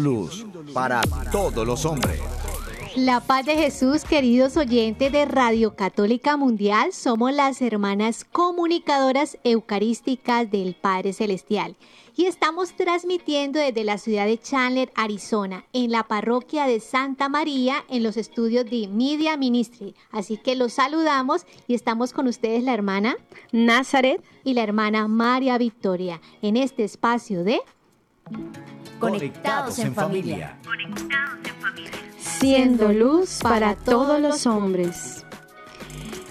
Luz para todos los hombres. La paz de Jesús, queridos oyentes de Radio Católica Mundial, somos las hermanas comunicadoras eucarísticas del Padre Celestial y estamos transmitiendo desde la ciudad de Chandler, Arizona, en la parroquia de Santa María, en los estudios de Media Ministry. Así que los saludamos y estamos con ustedes la hermana Nazaret y la hermana María Victoria en este espacio de Conectados en familia. siendo luz para todos los hombres.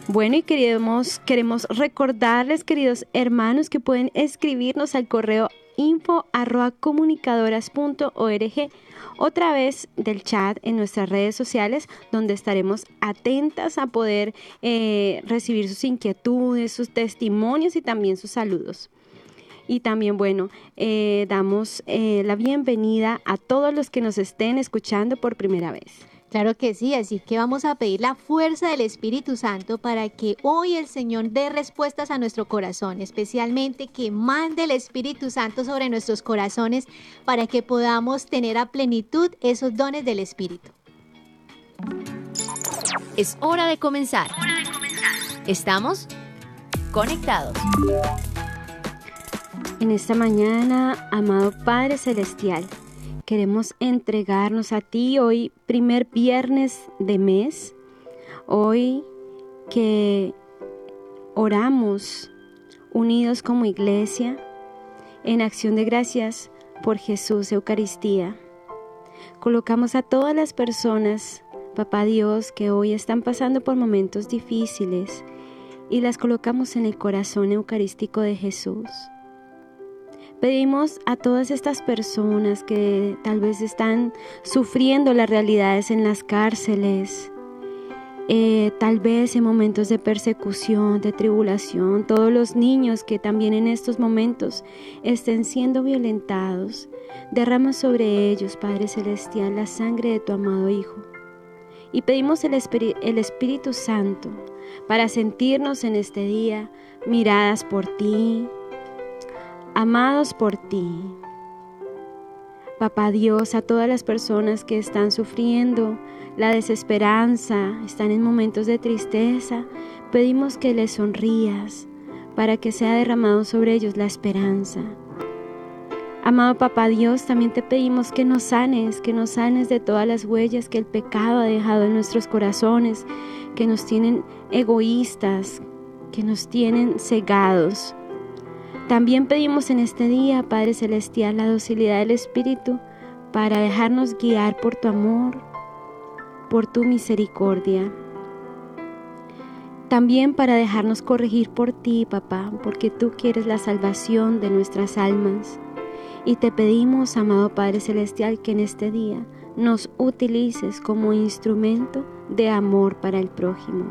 Bueno, y queremos, queremos recordarles, queridos hermanos, que pueden escribirnos al correo info arroba comunicadoras.org otra vez del chat en nuestras redes sociales donde estaremos atentas a poder eh, recibir sus inquietudes, sus testimonios y también sus saludos. Y también, bueno, eh, damos eh, la bienvenida a todos los que nos estén escuchando por primera vez. Claro que sí, así que vamos a pedir la fuerza del Espíritu Santo para que hoy el Señor dé respuestas a nuestro corazón, especialmente que mande el Espíritu Santo sobre nuestros corazones para que podamos tener a plenitud esos dones del Espíritu. Es hora de comenzar. Estamos conectados. En esta mañana, amado Padre Celestial, queremos entregarnos a ti hoy, primer viernes de mes, hoy que oramos unidos como iglesia en acción de gracias por Jesús Eucaristía. Colocamos a todas las personas, Papá Dios, que hoy están pasando por momentos difíciles y las colocamos en el corazón eucarístico de Jesús. Pedimos a todas estas personas que tal vez están sufriendo las realidades en las cárceles, eh, tal vez en momentos de persecución, de tribulación, todos los niños que también en estos momentos estén siendo violentados. Derrama sobre ellos, Padre Celestial, la sangre de tu amado Hijo. Y pedimos el, el Espíritu Santo para sentirnos en este día miradas por ti, amados por ti. Papá Dios, a todas las personas que están sufriendo la desesperanza, están en momentos de tristeza, pedimos que les sonrías para que sea derramado sobre ellos la esperanza. Amado Papá Dios, también te pedimos que nos sanes, que nos sanes de todas las huellas que el pecado ha dejado en nuestros corazones, que nos tienen egoístas, que nos tienen cegados. También pedimos en este día, Padre Celestial, la docilidad del Espíritu para dejarnos guiar por tu amor, por tu misericordia. También para dejarnos corregir por ti, papá, porque tú quieres la salvación de nuestras almas. Y te pedimos, amado Padre Celestial, que en este día nos utilices como instrumento de amor para el prójimo.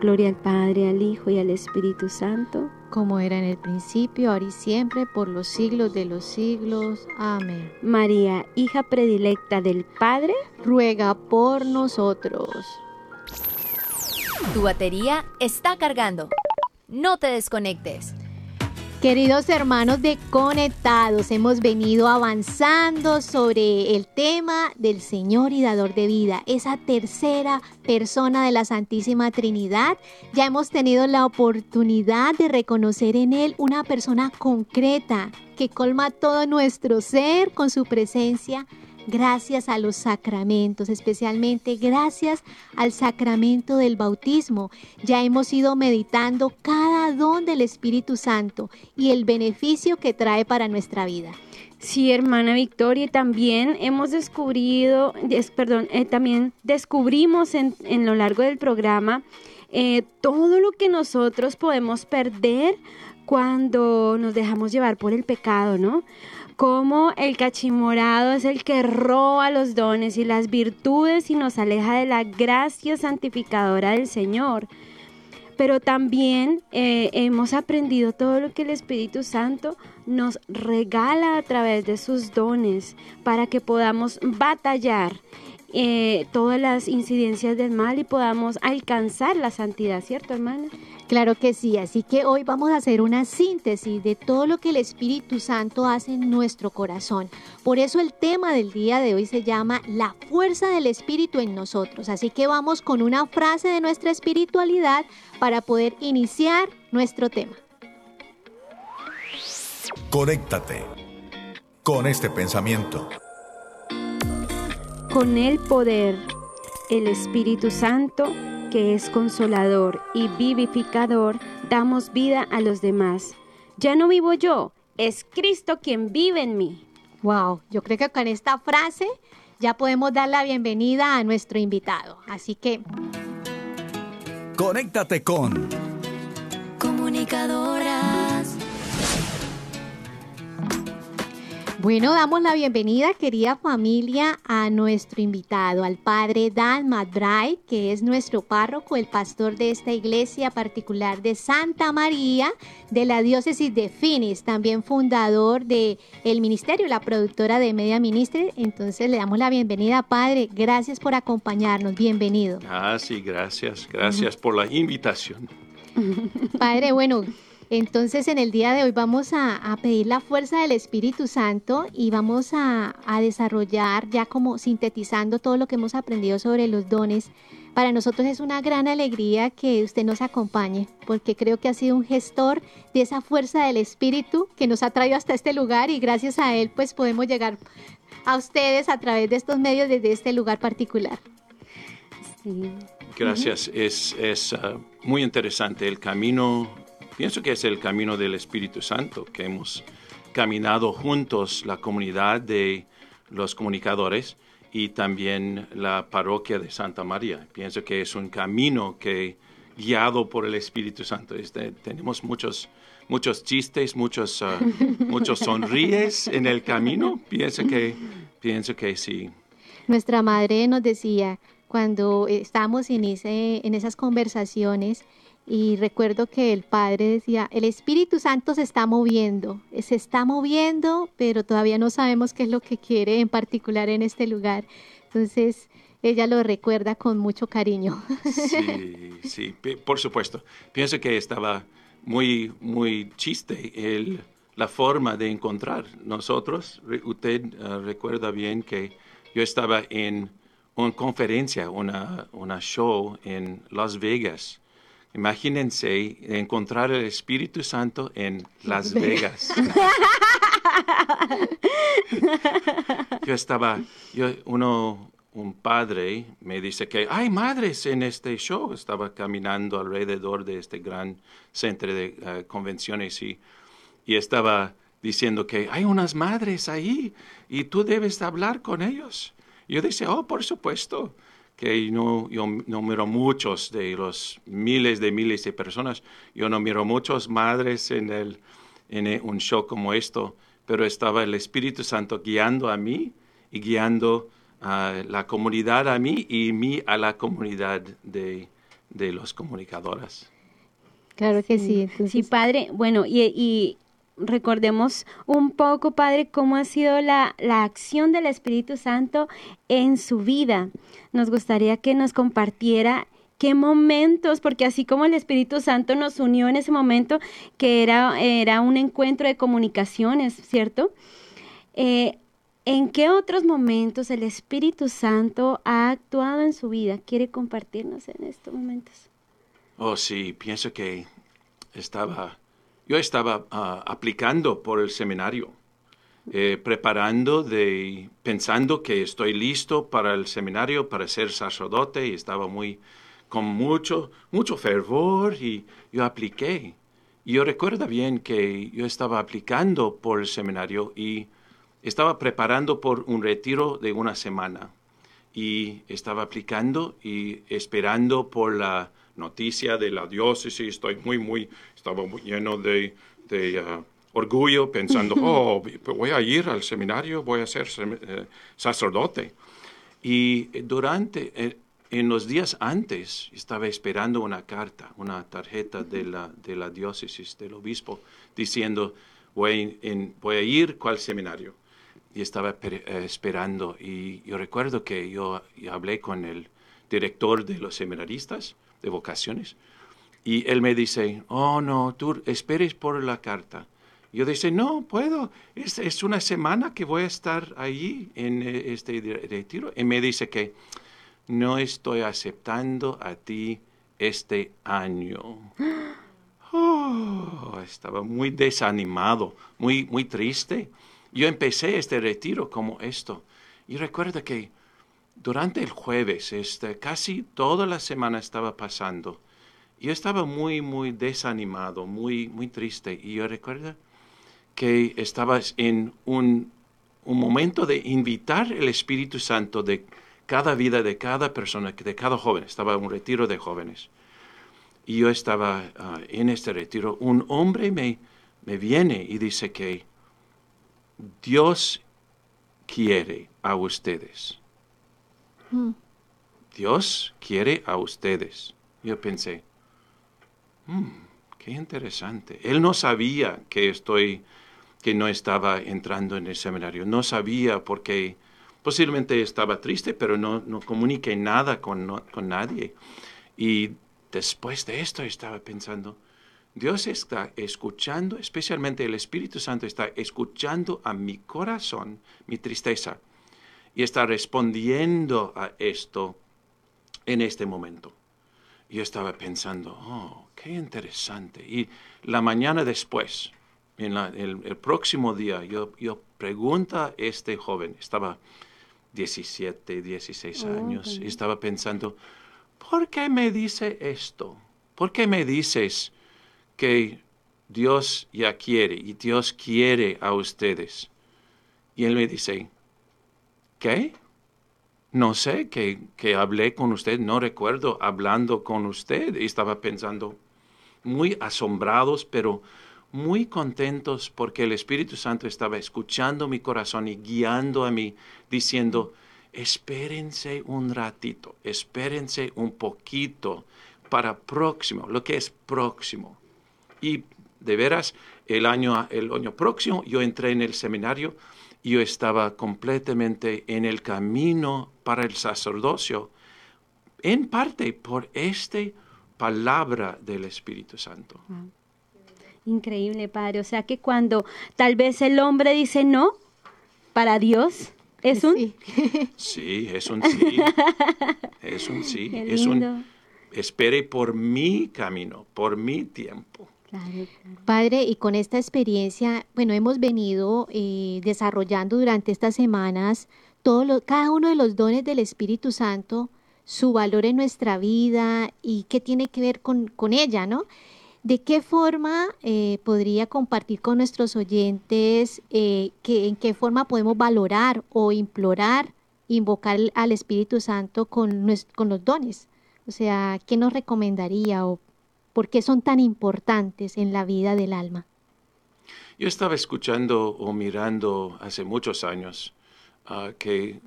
Gloria al Padre, al Hijo y al Espíritu Santo como era en el principio, ahora y siempre, por los siglos de los siglos. Amén. María, hija predilecta del Padre, ruega por nosotros. Tu batería está cargando. No te desconectes. Queridos hermanos de Conectados, hemos venido avanzando sobre el tema del Señor y Dador de vida, esa tercera persona de la Santísima Trinidad. Ya hemos tenido la oportunidad de reconocer en Él una persona concreta que colma todo nuestro ser con su presencia gracias a los sacramentos, especialmente gracias al sacramento del bautismo. Ya hemos ido meditando cada don del Espíritu Santo y el beneficio que trae para nuestra vida. Sí, hermana Victoria, también hemos descubrido, perdón, eh, también descubrimos en, lo largo del programa eh, todo lo que nosotros podemos perder cuando nos dejamos llevar por el pecado, ¿no? Cómo el cachimorado es el que roba los dones y las virtudes y nos aleja de la gracia santificadora del Señor. pero también eh, hemos aprendido todo lo que el Espíritu Santo nos regala a través de sus dones para que podamos batallar eh, todas las incidencias del mal y podamos alcanzar la santidad, ¿cierto, hermana? Claro que sí, así que hoy vamos a hacer una síntesis de todo lo que el Espíritu Santo hace en nuestro corazón. Por eso el tema del día de hoy se llama La fuerza del Espíritu en nosotros. Así que vamos con una frase de nuestra espiritualidad para poder iniciar nuestro tema. Conéctate con este pensamiento. Con el poder, el Espíritu Santo, que es consolador y vivificador, damos vida a los demás. Ya no vivo yo, es Cristo quien vive en mí. Wow, yo creo que con esta frase ya podemos dar la bienvenida a nuestro invitado. Así que... Conéctate con... Comunicadoras. Bueno, damos la bienvenida, querida familia, a nuestro invitado, al padre Dan McBride, que es nuestro párroco, el pastor de esta iglesia particular de Santa María, de la diócesis de Phoenix, también fundador de el ministerio, la productora de Media Ministry. Entonces le damos la bienvenida, padre. Gracias por acompañarnos. Bienvenido. Ah, sí, gracias. Gracias por la invitación. Padre, bueno, entonces en el día de hoy vamos a, a pedir la fuerza del Espíritu Santo y vamos a, a desarrollar ya como sintetizando todo lo que hemos aprendido sobre los dones. Para nosotros es una gran alegría que usted nos acompañe, porque creo que ha sido un gestor de esa fuerza del Espíritu que nos ha traído hasta este lugar y gracias a él pues podemos llegar a ustedes a través de estos medios desde este lugar particular. Sí. Gracias. Es, es ah, muy interesante el camino. Pienso que es el camino del Espíritu Santo, que hemos caminado juntos la comunidad de los comunicadores y también la parroquia de Santa María. Pienso que es un camino que guiado por el Espíritu Santo. Este, tenemos muchos muchos chistes, muchos ah, muchos sonríes en el camino. Pienso que pienso que sí. Nuestra madre nos decía cuando estábamos en, ese, en esas conversaciones y recuerdo que el padre decía, el Espíritu Santo se está moviendo, se está moviendo, pero todavía no sabemos qué es lo que quiere en particular en este lugar. Entonces, ella lo recuerda con mucho cariño. Sí, sí, por supuesto. Pienso que estaba muy, muy chiste el, la forma de encontrar nosotros. Usted ah, recuerda bien que yo estaba en una conferencia, una, una show en Las Vegas. Imagínense encontrar el Espíritu Santo en Las Vegas. yo estaba, yo, uno, un padre me dice que hay madres en este show. Estaba caminando alrededor de este gran centro de eh, convenciones y, y estaba diciendo que hay unas madres ahí y tú debes hablar con ellos. Yo decía, oh, por supuesto, que no, yo no miro muchos de los miles de miles de personas, yo no miro muchas madres en, el, en el- un show como esto, pero estaba el Espíritu Santo guiando a mí y guiando a la comunidad a mí y mí a la comunidad de, de los comunicadores. Claro que sí. entonces- Sí, padre. Bueno, y, y recordemos un poco, padre, cómo ha sido la, la acción del Espíritu Santo en su vida. Nos gustaría que nos compartiera qué momentos, porque así como el Espíritu Santo nos unió en ese momento, que era, era un encuentro de comunicaciones, ¿cierto? Eh, ¿En qué otros momentos el Espíritu Santo ha actuado en su vida? ¿Quiere compartirnos en estos momentos? Oh, sí, pienso que estaba, yo estaba ah, aplicando por el seminario, eh, preparando de, pensando que estoy listo para el seminario, para ser sacerdote, y estaba muy, con mucho, mucho fervor, y yo apliqué. Y yo recuerdo bien que yo estaba aplicando por el seminario y estaba preparando por un retiro de una semana y estaba aplicando y esperando por la noticia de la diócesis. Estoy muy, muy, estaba lleno de, de, ah, orgullo pensando, oh, voy a ir al seminario, voy a ser eh, sacerdote. Y durante, eh, en los días antes estaba esperando una carta, una tarjeta de la, de la diócesis, del obispo, diciendo, voy, en, voy a ir cuál seminario. Y estaba eh, esperando. Y yo recuerdo que yo, hablé con el director de los seminaristas de vocaciones. Y él me dice, oh no, tú esperes por la carta. Yo dice, no, puedo, es, es, una semana que voy a estar allí en eh, este retiro. Y me dice que no estoy aceptando a ti este año. Oh, estaba muy desanimado, muy, muy triste. Yo empecé este retiro como esto. Y recuerda que durante el jueves, este, casi toda la semana estaba pasando. Yo estaba muy, muy desanimado, muy, muy triste. Y yo recuerdo que estaba en un, un momento de invitar el Espíritu Santo de cada vida de cada persona, de cada joven. Estaba en un retiro de jóvenes. Y yo estaba ah, en este retiro. Un hombre me, me viene y dice que Dios quiere a ustedes. Hmm. Dios quiere a ustedes. Yo pensé, hmm, qué interesante. Él no sabía que estoy, que no estaba entrando en el seminario. No sabía por qué Posiblemente estaba triste, pero no, no comuniqué nada con, con nadie. Y después de esto estaba pensando, Dios está escuchando, especialmente el Espíritu Santo está escuchando a mi corazón, mi tristeza, y está respondiendo a esto en este momento. Yo estaba pensando, oh, qué interesante. Y la mañana después, en el, próximo día, yo, yo pregunto a este joven, estaba 17, 16 años. Y estaba pensando, ¿por qué me dice esto? ¿Por qué me dices que Dios ya quiere y Dios quiere a ustedes? Y él me dice, ¿qué? No sé, que, que hablé con usted, no recuerdo hablando con usted. Y estaba pensando, muy asombrados, pero muy contentos porque el Espíritu Santo estaba escuchando mi corazón y guiando a mí, diciendo, espérense un ratito, espérense un poquito para próximo, lo que es próximo. Y de veras, el año, el año próximo yo entré en el seminario yo estaba completamente en el camino para el sacerdocio, en parte por esta palabra del Espíritu Santo. Increíble, Padre. O sea que cuando tal vez el hombre dice no, para Dios es un sí. Sí, es un sí. Es un sí. Es un espere por mi camino, por mi tiempo. Padre, y con esta experiencia, bueno, hemos venido eh, desarrollando durante estas semanas todo cada uno de los dones del Espíritu Santo, su valor en nuestra vida y qué tiene que ver con, con ella, ¿no? ¿De qué forma eh, podría compartir con nuestros oyentes eh, que, en qué forma podemos valorar o implorar, invocar al Espíritu Santo con, con los dones? O sea, ¿qué nos recomendaría o por qué son tan importantes en la vida del alma? Yo estaba escuchando o mirando hace muchos años ah, que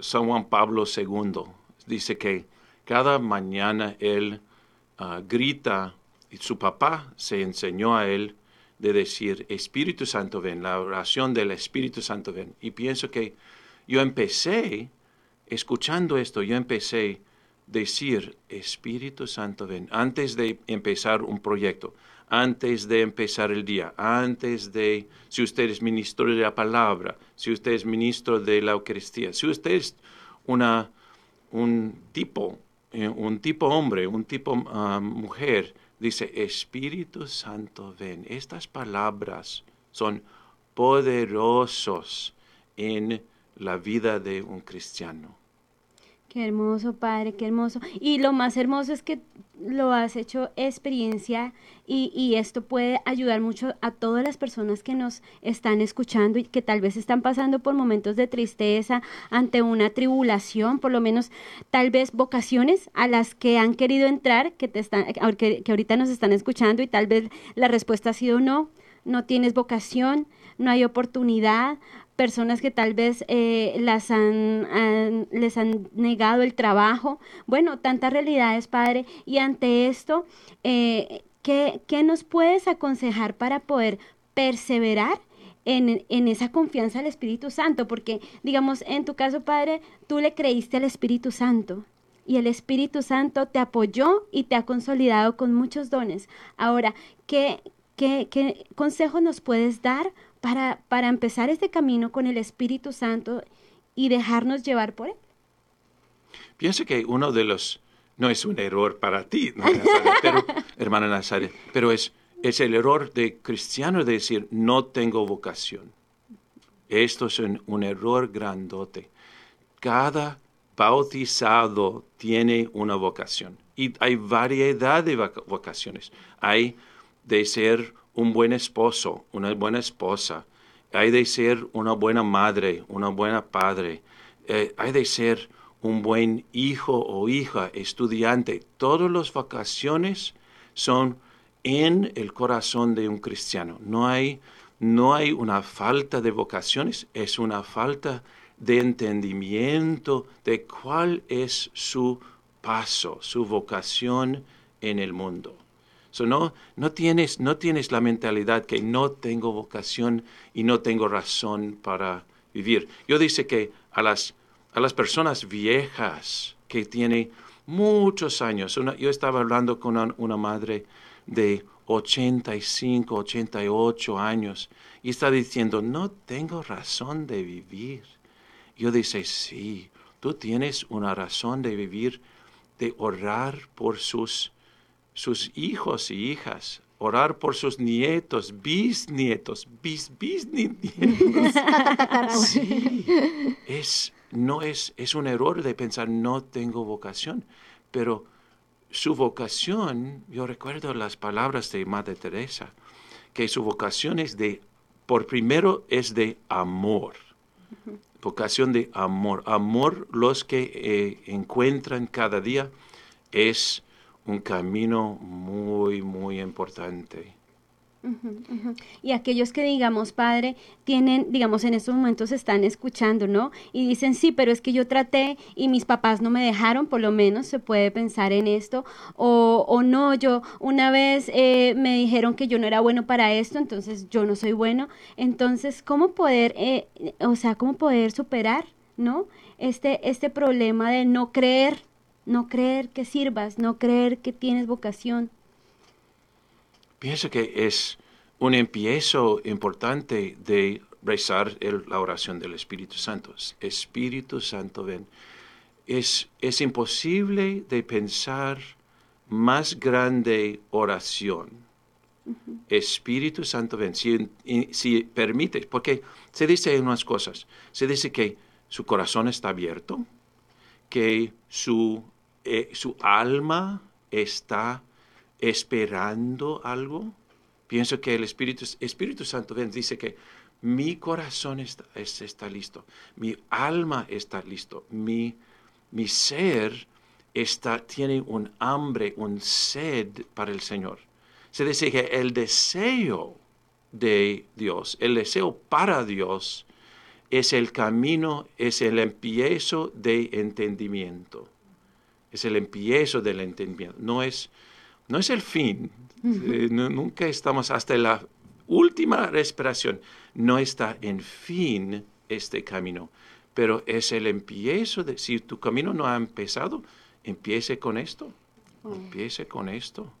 San Juan Pablo II dice que cada mañana él ah, grita y su papá se enseñó a él de decir, Espíritu Santo ven, la oración del Espíritu Santo ven. Y pienso que yo empecé, escuchando esto, yo empecé decir, Espíritu Santo ven, antes de empezar un proyecto, antes de empezar el día, antes de, si usted es ministro de la palabra, si usted es ministro de la Eucaristía, si usted es una, un tipo, eh, un tipo hombre, un tipo ah, mujer, Dice, Espíritu Santo, ven. Estas palabras son poderosos en la vida de un cristiano. Qué hermoso, Padre, qué hermoso. Y lo más hermoso es que lo has hecho experiencia y, y, esto puede ayudar mucho a todas las personas que nos están escuchando y que tal vez están pasando por momentos de tristeza ante una tribulación, por lo menos tal vez vocaciones a las que han querido entrar, que, te están, que, que ahorita nos están escuchando y tal vez la respuesta ha sido no, no tienes vocación, no hay oportunidad, personas que tal vez eh, las han, les han negado el trabajo. Bueno, tantas realidades, Padre. Y ante esto, eh, ¿qué, ¿qué nos puedes aconsejar para poder perseverar en, en, esa confianza al Espíritu Santo, porque digamos, en tu caso, Padre, tú le creíste al Espíritu Santo y el Espíritu Santo te apoyó y te ha consolidado con muchos dones. Ahora, ¿qué, qué, qué consejo nos puedes dar para, para empezar este camino con el Espíritu Santo y dejarnos llevar por él? Pienso que uno de los, no es un error para ti, pero, hermana Nazaret, pero es, es el error de cristiano de decir, no tengo vocación. Esto es un, un error grandote. Cada bautizado tiene una vocación. Y hay variedad de vocaciones. Hay de ser un buen esposo, una buena esposa. Hay de ser una buena madre, una buena padre. Eh, hay de ser un buen hijo o hija, estudiante. Todas las vocaciones son en el corazón de un cristiano. No hay, no hay una falta de vocaciones, es una falta de entendimiento de cuál es su paso, su vocación en el mundo. No, no, tienes, no tienes la mentalidad que no tengo vocación y no tengo razón para vivir. Yo dice que a las, a las personas viejas que tienen muchos años, yo estaba hablando con una, una madre de 85, 88 años y está diciendo, no tengo razón de vivir. Yo dice, sí, tú tienes una razón de vivir, de orar por sus, sus hijos y hijas, orar por sus nietos, bisnietos, bis, bisnietos. sí, es, no es, es un error de pensar no tengo vocación, pero su vocación, yo recuerdo las palabras de Madre Teresa, que su vocación es de, por primero es de amor vocación de amor. Amor los que eh, encuentran cada día es un camino muy, muy importante. Y aquellos que, digamos, padre, tienen, digamos, en estos momentos están escuchando, ¿no? Y dicen, sí, pero es que yo traté y mis papás no me dejaron, por lo menos se puede pensar en esto. O, o no, yo una vez eh, me dijeron que yo no era bueno para esto, entonces yo no soy bueno. Entonces, ¿cómo poder, eh, o sea, cómo poder superar, ¿no? Este, este problema de no creer, no creer que sirvas, no creer que tienes vocación. Pienso que es un empiezo importante de rezar la oración del Espíritu Santo. Espíritu Santo, ven. Es, es imposible de pensar más grande oración. Espíritu Santo, ven. Si, si permites, porque se dice unas cosas. Se dice que su corazón está abierto, que su, eh, su alma está esperando algo. Pienso que el Espíritu, Santo dice que mi corazón está, está, listo, mi alma está listo, mi, mi ser está, tiene un hambre, un sed para el Señor. Se dice que el deseo de Dios, el deseo para Dios, es el camino, es el empiezo de entendimiento. Es el empiezo del entendimiento. No es, no es el fin. Eh, nunca estamos hasta la última respiración. No está en fin este camino, pero es el empiezo de, si tu camino no ha empezado, empiece con esto. Empiece con esto.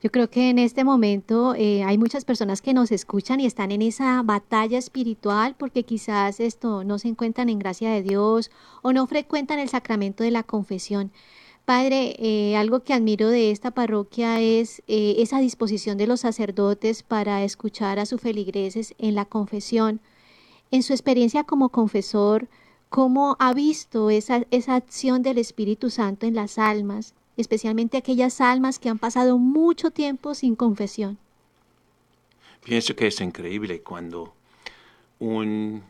Yo creo que en este momento eh, hay muchas personas que nos escuchan y están en esa batalla espiritual porque quizás esto no se encuentran en gracia de Dios o no frecuentan el sacramento de la confesión. Padre, eh, algo que admiro de esta parroquia es eh, esa disposición de los sacerdotes para escuchar a sus feligreses en la confesión. En su experiencia como confesor, ¿cómo ha visto esa, esa acción del Espíritu Santo en las almas, especialmente aquellas almas que han pasado mucho tiempo sin confesión? Pienso que es increíble cuando un,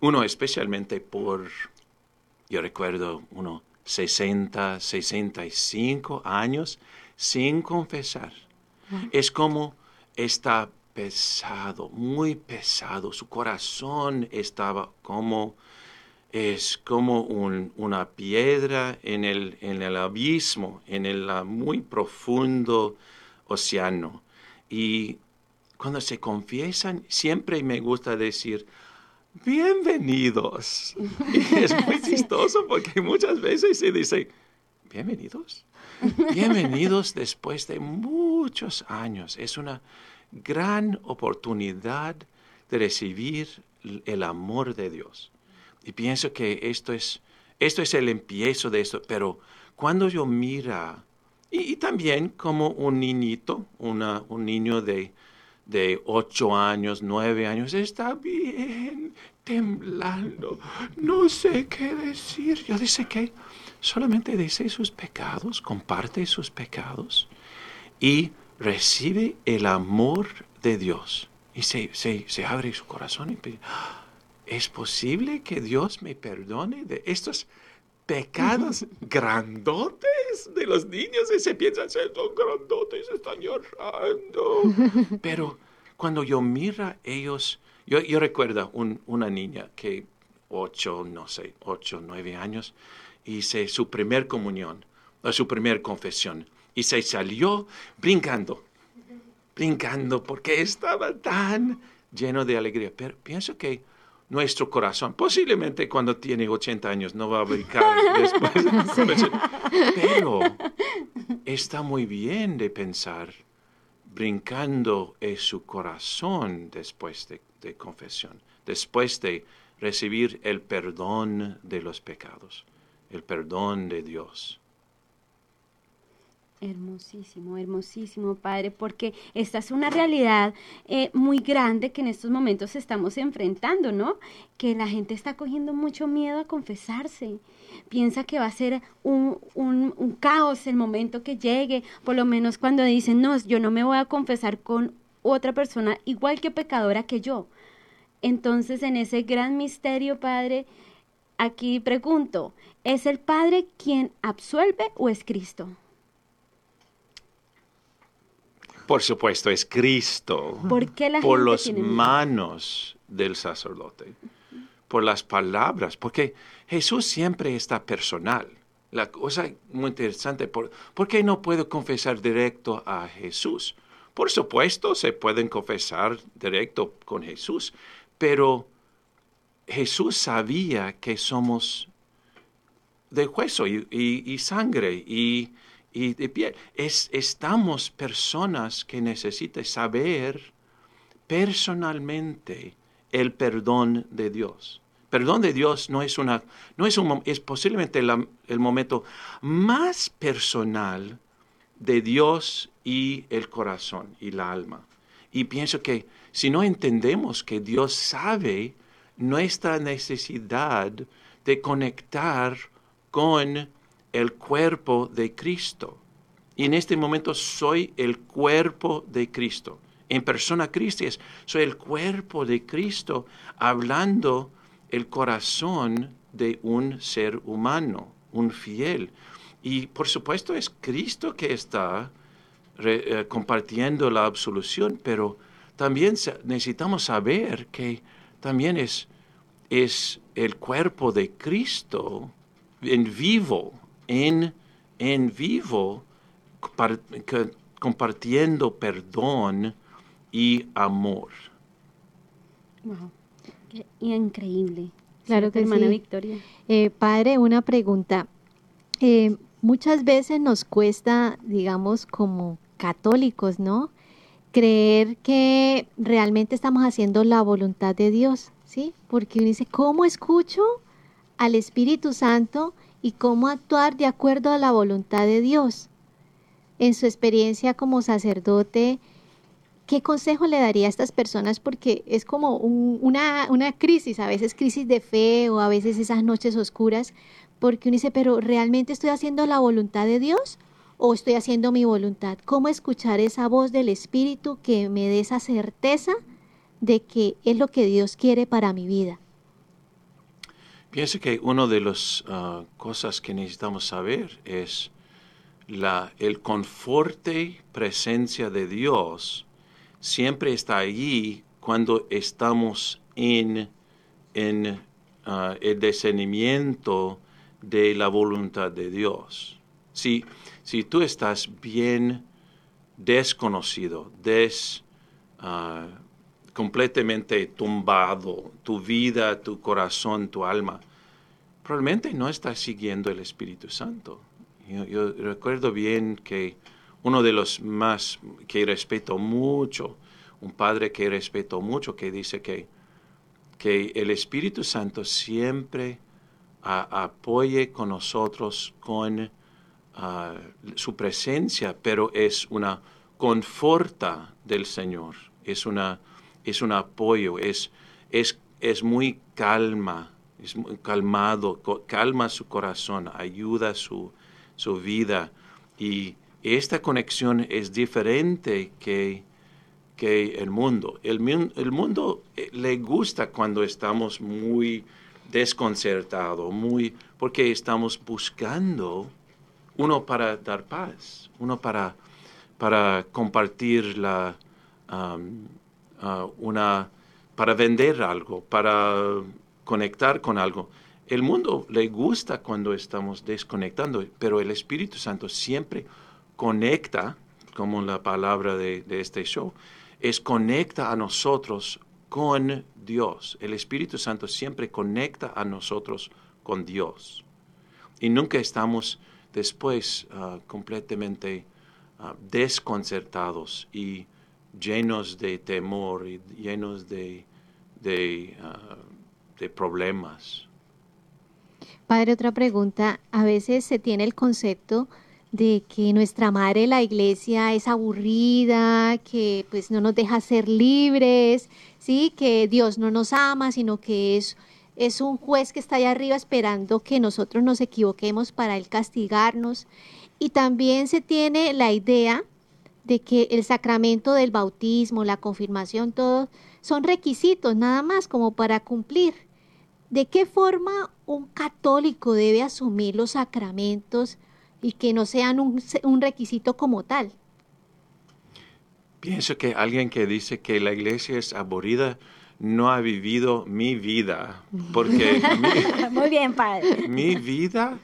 uno, especialmente por, yo recuerdo uno, 60, 65 años sin confesar. Es como esta pesado, muy pesado. Su corazón estaba como es como una piedra en el, en el abismo, en el muy profundo océano. Y cuando se confiesan, siempre me gusta decir, bienvenidos. Y es muy chistoso porque muchas veces se dice, bienvenidos. Bienvenidos después de muchos años. Es una gran oportunidad de recibir el amor de Dios. Y pienso que esto es, esto es el empiezo de esto, pero cuando yo mira, y, también como un niñito, una, un niño de, de ocho años, nueve años, está bien temblando, no sé qué decir. Yo dice que solamente dice sus pecados, comparte sus pecados y recibe el amor de Dios. Y se, se, se abre su corazón y pide, ¿es posible que Dios me perdone de estos pecados grandotes de los niños? Y se piensan, son grandotes, están llorando. Pero cuando yo mira ellos, yo, yo recuerdo una niña que ocho, no sé, ocho, nueve años, hice su primer comunión, o su primer confesión, y se salió brincando, brincando, porque estaba tan lleno de alegría. Pero pienso que nuestro corazón, posiblemente cuando tiene 80 años no va a brincar después, pero está muy bien de pensar brincando en su corazón después de, de confesión, después de recibir el perdón de los pecados el perdón de Dios. Hermosísimo, hermosísimo, Padre, porque esta es una realidad eh, muy grande que en estos momentos estamos enfrentando, ¿no? Que la gente está cogiendo mucho miedo a confesarse. Piensa que va a ser un, un, un caos el momento que llegue, por lo menos cuando dicen, no, yo no me voy a confesar con otra persona igual que pecadora que yo. Entonces, en ese gran misterio, Padre, aquí pregunto, ¿Es el Padre quien absuelve o es Cristo? Por supuesto, es Cristo. ¿Por qué la Por las manos del sacerdote, por las palabras, porque Jesús siempre está personal. La cosa muy interesante, ¿por, ¿por qué no puedo confesar directo a Jesús? Por supuesto, se pueden confesar directo con Jesús, pero Jesús sabía que somos de hueso y, sangre y, de piel. Es, estamos personas que necesitan saber personalmente el perdón de Dios. Perdón de Dios no es una, no es un, es posiblemente el momento más personal de Dios y el corazón y la alma. Y pienso que si no entendemos que Dios sabe nuestra necesidad de conectar con el cuerpo de Cristo. Y en este momento soy el cuerpo de Cristo. En persona Cristo soy el cuerpo de Cristo hablando el corazón de un ser humano, un fiel. Y por supuesto es Cristo que está eh, compartiendo la absolución, pero también necesitamos saber que también es, es el cuerpo de Cristo en vivo, en, en vivo, compartiendo perdón y amor. Wow. increíble. Claro que hermana Victoria. Eh, padre, una pregunta. Eh, muchas veces nos cuesta, digamos, como católicos, ¿no? Creer que realmente estamos haciendo la voluntad de Dios, ¿sí? Porque uno dice, ¿cómo escucho al Espíritu Santo y cómo actuar de acuerdo a la voluntad de Dios. En su experiencia como sacerdote, ¿qué consejo le daría a estas personas? Porque es como una, una, crisis, a veces crisis de fe o a veces esas noches oscuras, porque uno dice, pero ¿realmente estoy haciendo la voluntad de Dios o estoy haciendo mi voluntad? ¿Cómo escuchar esa voz del Espíritu que me dé esa certeza de que es lo que Dios quiere para mi vida? Pienso que una de las ah, cosas que necesitamos saber es la, el conforte presencia de Dios siempre está allí cuando estamos en, en ah, el discernimiento de la voluntad de Dios. Si, si tú estás bien desconocido, des, ah, completamente tumbado, tu vida, tu corazón, tu alma, probablemente no estás siguiendo el Espíritu Santo. Yo, recuerdo bien que uno de los más que respeto mucho, un padre que respeto mucho, que dice que, que el Espíritu Santo siempre apoye con nosotros con ah, su presencia, pero es una conforta del Señor, es, una, es un apoyo, es, es, es muy calma, es muy calmado, calma su corazón, ayuda su, su vida y esta conexión es diferente que, que el mundo. El, el mundo eh, le gusta cuando estamos muy desconcertados, muy, porque estamos buscando uno para dar paz, uno para, para compartir la, uh, una, para vender algo, para conectar con algo. El mundo le gusta cuando estamos desconectando, pero el Espíritu Santo siempre conecta, como la palabra de, este show, es conecta a nosotros con Dios. El Espíritu Santo siempre conecta a nosotros con Dios. Y nunca estamos después uh, completamente uh, desconcertados y llenos de temor y llenos de, de, uh, de problemas. Padre, otra pregunta. A veces se tiene el concepto de que nuestra madre la iglesia es aburrida, que pues no nos deja ser libres, sí, que Dios no nos ama, sino que es es un juez que está allá arriba esperando que nosotros nos equivoquemos para él castigarnos. Y también se tiene la idea de que el sacramento del bautismo, la confirmación, todos son requisitos nada más como para cumplir. ¿De qué forma un católico debe asumir los sacramentos y que no sean un, un requisito como tal? Pienso que alguien que dice que la iglesia es aburrida no ha vivido mi vida, porque mi, Muy bien, padre. mi vida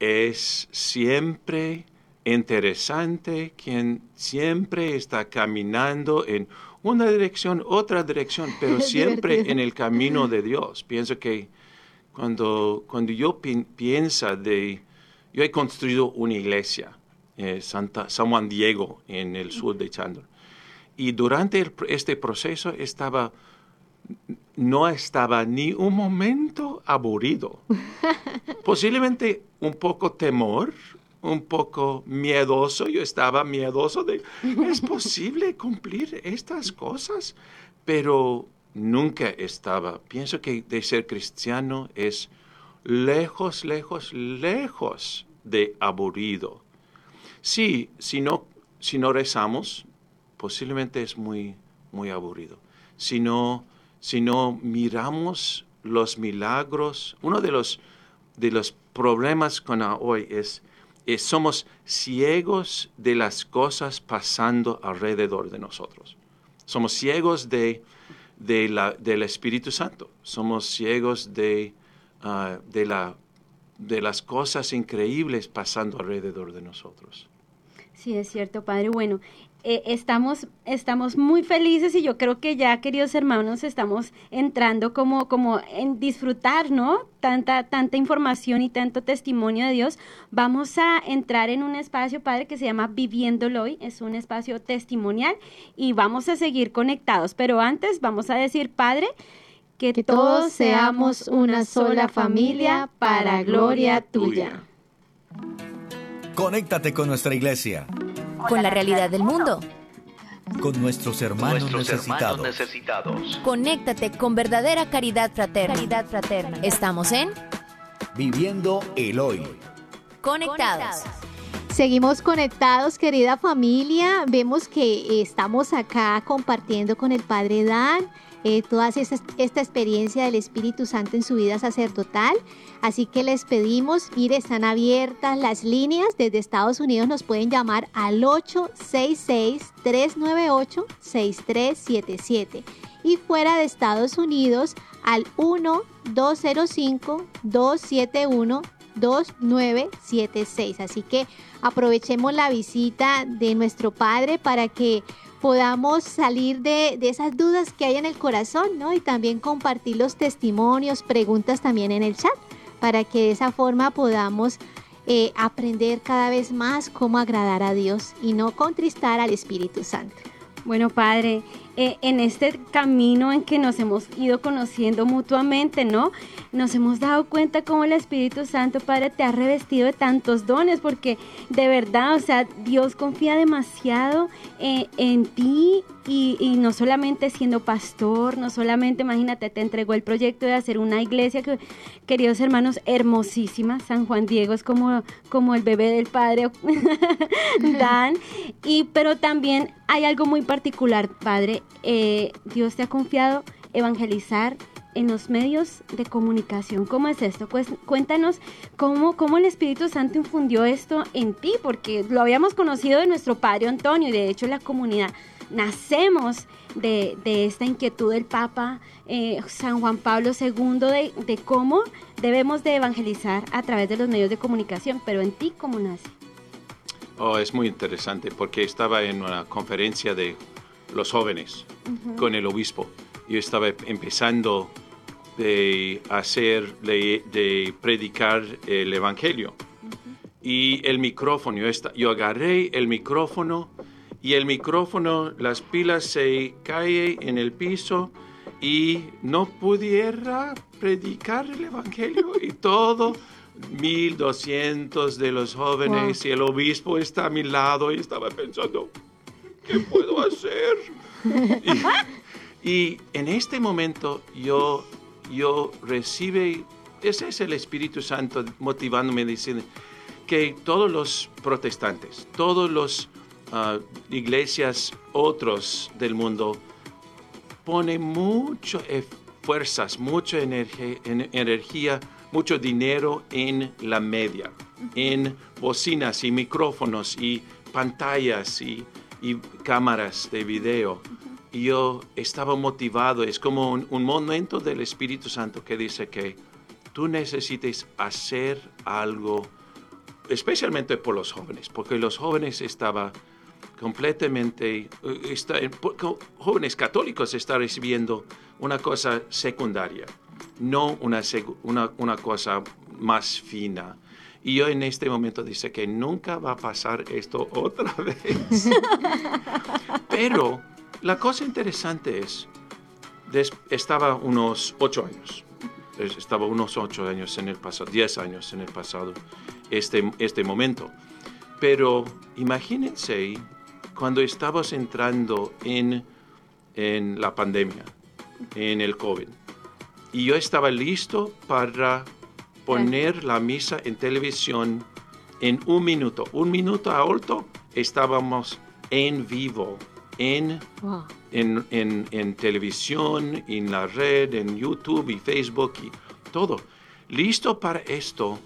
es siempre interesante, quien siempre está caminando en una dirección, otra dirección, pero siempre en el camino de Dios. Pienso que cuando, cuando yo pienso de... Yo he construido una iglesia, eh, Santa, San Juan Diego, en el sur de Chandler. Y durante este proceso estaba, no estaba ni un momento aburrido. Posiblemente un poco temor, un poco miedoso. Yo estaba miedoso de, ¿es posible cumplir estas cosas? Pero nunca estaba. Pienso que de ser cristiano es lejos, lejos, lejos de aburrido. Sí, si no, si no rezamos, posiblemente es muy, muy aburrido. Si no, si no miramos los milagros, uno de los, de los problemas con hoy es somos ciegos de las cosas pasando alrededor de nosotros. Somos ciegos de, de la, del Espíritu Santo. Somos ciegos de, ah, de, la, de las cosas increíbles pasando alrededor de nosotros. Sí, es cierto, Padre. Bueno, eh, estamos, estamos muy felices y yo creo que ya, queridos hermanos, estamos entrando como, como en disfrutar, ¿no? Tanta, tanta información y tanto testimonio de Dios. Vamos a entrar en un espacio, Padre, que se llama Viviéndolo hoy. Es un espacio testimonial y vamos a seguir conectados. Pero antes vamos a decir, Padre, que, todos seamos una sola familia para gloria tuya. Conéctate con nuestra iglesia con la realidad del mundo. Con nuestros hermanos, necesitados. Conéctate con verdadera caridad fraterna. Caridad fraterna. Estamos en Viviendo el Hoy. Conectados. Seguimos conectados, querida familia. Vemos que estamos acá compartiendo con el Padre Dan eh, toda esta experiencia del Espíritu Santo en su vida sacerdotal. Así que les pedimos, mire, están abiertas las líneas. Desde Estados Unidos nos pueden llamar al 866-398-6377. Y fuera de Estados Unidos al 1-205-271-2976. Así que aprovechemos la visita de nuestro Padre para que podamos salir de, esas dudas que hay en el corazón, ¿no? Y también compartir los testimonios, preguntas también en el chat, para que de esa forma podamos eh, aprender cada vez más cómo agradar a Dios y no contristar al Espíritu Santo. Bueno, Padre, eh, en este camino en que nos hemos ido conociendo mutuamente, ¿no? Nos hemos dado cuenta cómo el Espíritu Santo, Padre, te ha revestido de tantos dones, porque de verdad, o sea, Dios confía demasiado eh, en ti y, no solamente siendo pastor, no solamente, imagínate, te entregó el proyecto de hacer una iglesia, que, queridos hermanos, hermosísima. San Juan Diego es como, como el bebé del Padre Dan. Y, pero también hay algo muy particular, Padre. Eh, Dios te ha confiado evangelizar en los medios de comunicación. ¿Cómo es esto? Pues cuéntanos cómo, cómo el Espíritu Santo infundió esto en ti, porque lo habíamos conocido de nuestro Padre Antonio y de hecho la comunidad nacemos de, esta inquietud del Papa eh, San Juan Pablo II de, cómo debemos de evangelizar a través de los medios de comunicación, pero en ti, ¿cómo nace? Oh, es muy interesante porque estaba en una conferencia de los jóvenes con el obispo. Yo estaba empezando de hacer, de, predicar el evangelio. Y el micrófono, yo, yo agarré el micrófono y el micrófono, las pilas se caen en el piso y no pudiera predicar el Evangelio y todo. 1200 de los jóvenes y el obispo está a mi lado y estaba pensando, ¿qué puedo hacer? y, en este momento yo, yo recibe, ese es el Espíritu Santo motivándome, diciendo que todos los protestantes, todos los iglesias otros del mundo pone mucho fuerzas, mucha energía, mucho dinero en la media, en bocinas y micrófonos y pantallas y, cámaras de video. Y yo estaba motivado, es como un, un, momento del Espíritu Santo que dice que tú necesites hacer algo, especialmente por los jóvenes, porque los jóvenes estaban completamente, eh, está, jóvenes católicos están recibiendo una cosa secundaria, no una, una, una cosa más fina. Y yo en este momento dice que nunca va a pasar esto otra vez. Pero la cosa interesante es, estaba unos ocho años, estaba unos ocho años en el pasado, diez años en el pasado, este, este momento. Pero imagínense cuando estabas entrando en, en la pandemia, en el COVID, y yo estaba listo para poner la misa en televisión en un minuto. Un minuto a alto estábamos en vivo, en, en, en, en, televisión, en la red, en YouTube y Facebook y todo. Listo para esto.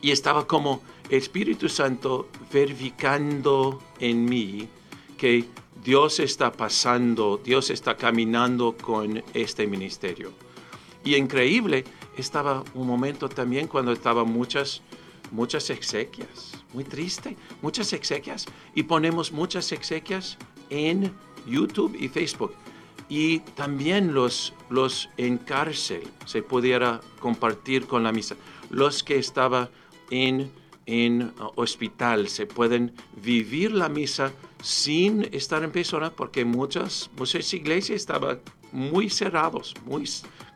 Y estaba como Espíritu Santo verificando en mí que Dios está pasando, Dios está caminando con este ministerio. Y increíble, estaba un momento también cuando estaban muchas, muchas exequias, muy triste, muchas exequias. Y ponemos muchas exequias en YouTube y Facebook. Y también los, los en cárcel se pudiera compartir con la misa. Los que estaban en en uh, hospital, se pueden vivir la misa sin estar en persona porque muchas, muchas iglesias estaban muy cerrados, muy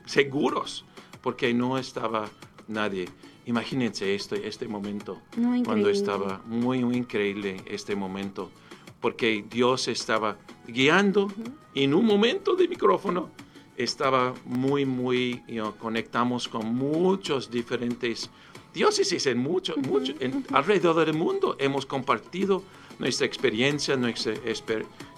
seguros, porque no estaba nadie. Imagínense este, este momento, cuando estaba muy, muy increíble este momento, porque Dios estaba guiando en un momento de micrófono, estaba muy, muy, conectamos con muchos diferentes diócesis en mucho, mucho, en, alrededor del mundo. Hemos compartido nuestra experiencia, nuestra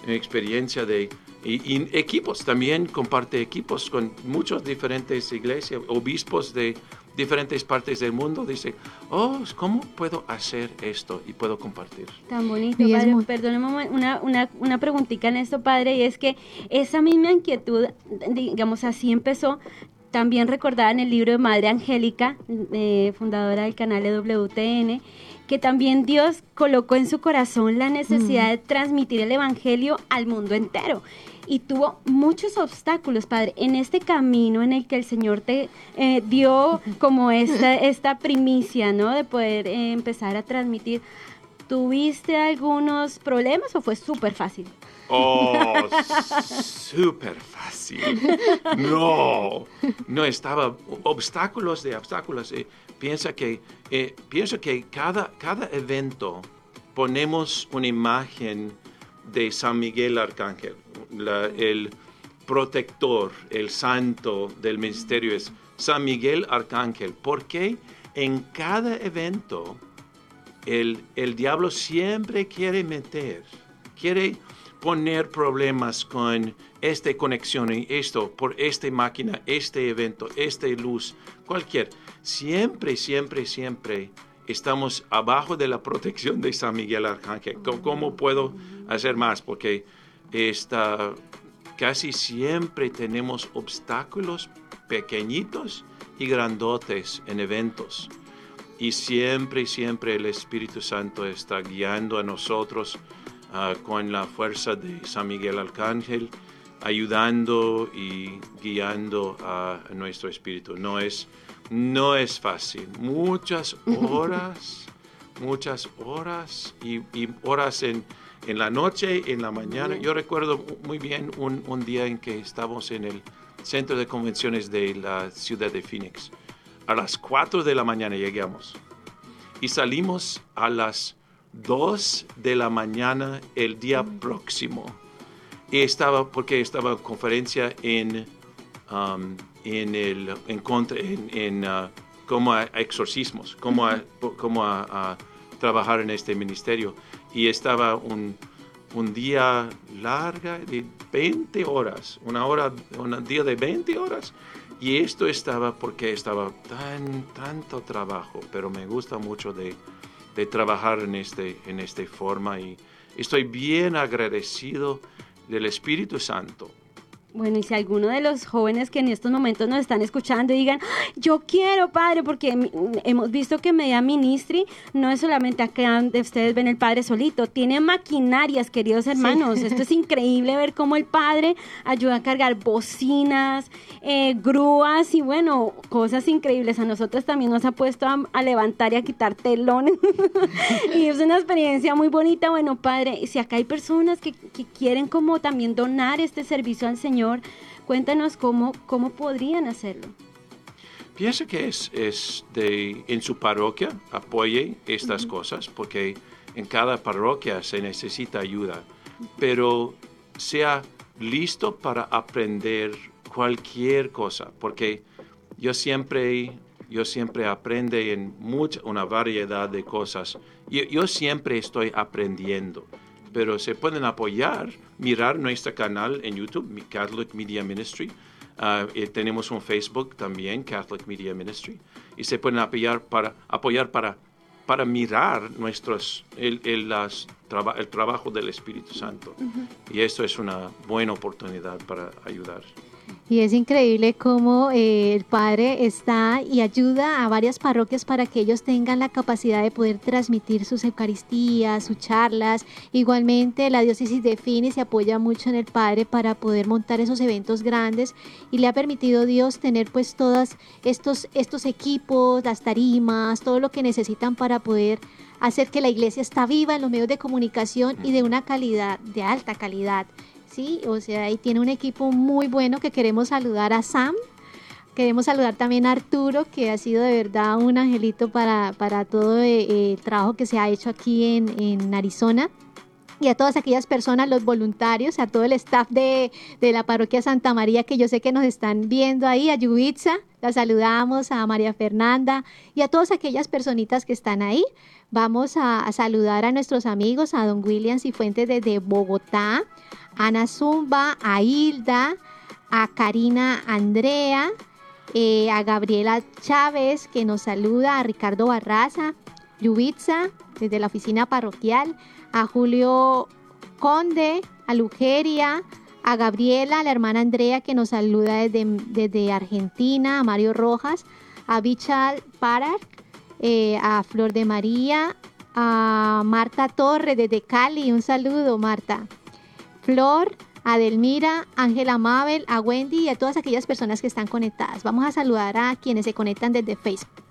experiencia de y, equipos. También comparte equipos con muchas diferentes iglesias, obispos de diferentes partes del mundo. Dice, oh, ¿cómo puedo hacer esto? Y puedo compartir. Tan bonito, padre. Perdóneme una, una, una preguntita en esto, padre, y es que esa misma inquietud, digamos así empezó, también recordada en el libro de Madre Angélica, eh, fundadora del canal de WTN, que también Dios colocó en su corazón la necesidad de transmitir el Evangelio al mundo entero. Y tuvo muchos obstáculos, Padre, en este camino en el que el Señor te eh, dio como esta, esta primicia, ¿no? De poder eh, empezar a transmitir. ¿Tuviste algunos problemas o fue súper fácil? Oh, súper fácil. No, no estaba obstáculos de obstáculos. Piensa que, eh, que cada, cada evento ponemos una imagen de San Miguel Arcángel, el protector, el santo del ministerio es San Miguel Arcángel, porque en cada evento el, el diablo siempre quiere meter, quiere poner problemas con esta conexión y esto, por esta máquina, este evento, esta luz, cualquier. Siempre, siempre, siempre estamos abajo de la protección de San Miguel Arcángel. ¿Cómo, puedo hacer más? Porque esta, casi siempre tenemos obstáculos pequeñitos y grandotes en eventos. Y siempre, siempre el Espíritu Santo está guiando a nosotros Ah, con la fuerza de San Miguel Arcángel, ayudando y guiando a nuestro espíritu. No es, no es fácil. Muchas horas, muchas horas y, horas en, en, la noche, en la mañana. Yo recuerdo muy bien un, un, día en que estábamos en el centro de convenciones de la ciudad de Phoenix. A las 4 de la mañana llegamos y salimos a las 2 de la mañana el día próximo. Y estaba, porque estaba conferencia en, um, en el, en contra, en, uh, como a, exorcismos, como a, como a, trabajar en este ministerio. Y estaba un, un día larga de 20 horas, una hora, un día de 20 horas. Y esto estaba porque estaba tan, tanto trabajo, pero me gusta mucho de, de trabajar en, este, en esta forma y estoy bien agradecido del Espíritu Santo bueno, y si alguno de los jóvenes que en estos momentos nos están escuchando digan, yo quiero, Padre, porque hemos visto que Media Ministry no es solamente acá donde ustedes ven el Padre solito, tiene maquinarias, queridos hermanos. Esto es increíble ver cómo el Padre ayuda a cargar bocinas, eh, grúas y bueno, cosas increíbles. A nosotros también nos ha puesto a, levantar y a quitar telones. y es una experiencia muy bonita. Bueno, Padre, si acá hay personas que, que quieren como también donar este servicio al Señor, Señor. Cuéntanos cómo, cómo podrían hacerlo. Piensa que es, es de, en su parroquia apoye estas cosas, porque en cada parroquia se necesita ayuda, pero sea listo para aprender cualquier cosa, porque yo siempre, yo siempre aprendo en mucha, una variedad de cosas. Yo, yo siempre estoy aprendiendo pero se pueden apoyar, mirar nuestro canal en YouTube, Catholic Media Ministry. Ah, tenemos un Facebook también, Catholic Media Ministry, y se pueden apoyar para, apoyar para, para mirar nuestros, el, el, las, el trabajo del Espíritu Santo. Y esto es una buena oportunidad para ayudar. Y es increíble cómo eh, el Padre está y ayuda a varias parroquias para que ellos tengan la capacidad de poder transmitir sus Eucaristías, sus charlas. Igualmente la diócesis de Fini se apoya mucho en el Padre para poder montar esos eventos grandes y le ha permitido Dios tener pues todos estos, estos equipos, las tarimas, todo lo que necesitan para poder hacer que la iglesia está viva en los medios de comunicación y de una calidad, de alta calidad. ¿Sí? O sea, ahí tiene un equipo muy bueno que queremos saludar a Sam. Queremos saludar también a Arturo, que ha sido de verdad un angelito para, todo eh, el trabajo que se ha hecho aquí en, Arizona. y a todas aquellas personas, los voluntarios, a todo el staff de, la parroquia Santa María que yo sé que nos están viendo ahí, a Yubitsa, la saludamos, a María Fernanda y a todas aquellas personitas que están ahí. Vamos a, saludar a nuestros amigos, a don William Cifuentes desde Bogotá, a Ana Zumba, a Hilda, a Karina Andrea, eh, a Gabriela Chávez que nos saluda, a Ricardo Barraza, Yubitsa desde la oficina parroquial, a Julio Conde, a Lugeria, a Gabriela, la hermana Andrea que nos saluda desde, desde Argentina, a Mario Rojas, a Bichal Parak, eh, a Flor de María, a Marta Torre desde Cali, un saludo Marta. Flor, a Delmira, Ángela Mabel, a Wendy y a todas aquellas personas que están conectadas. Vamos a saludar a quienes se conectan desde Facebook.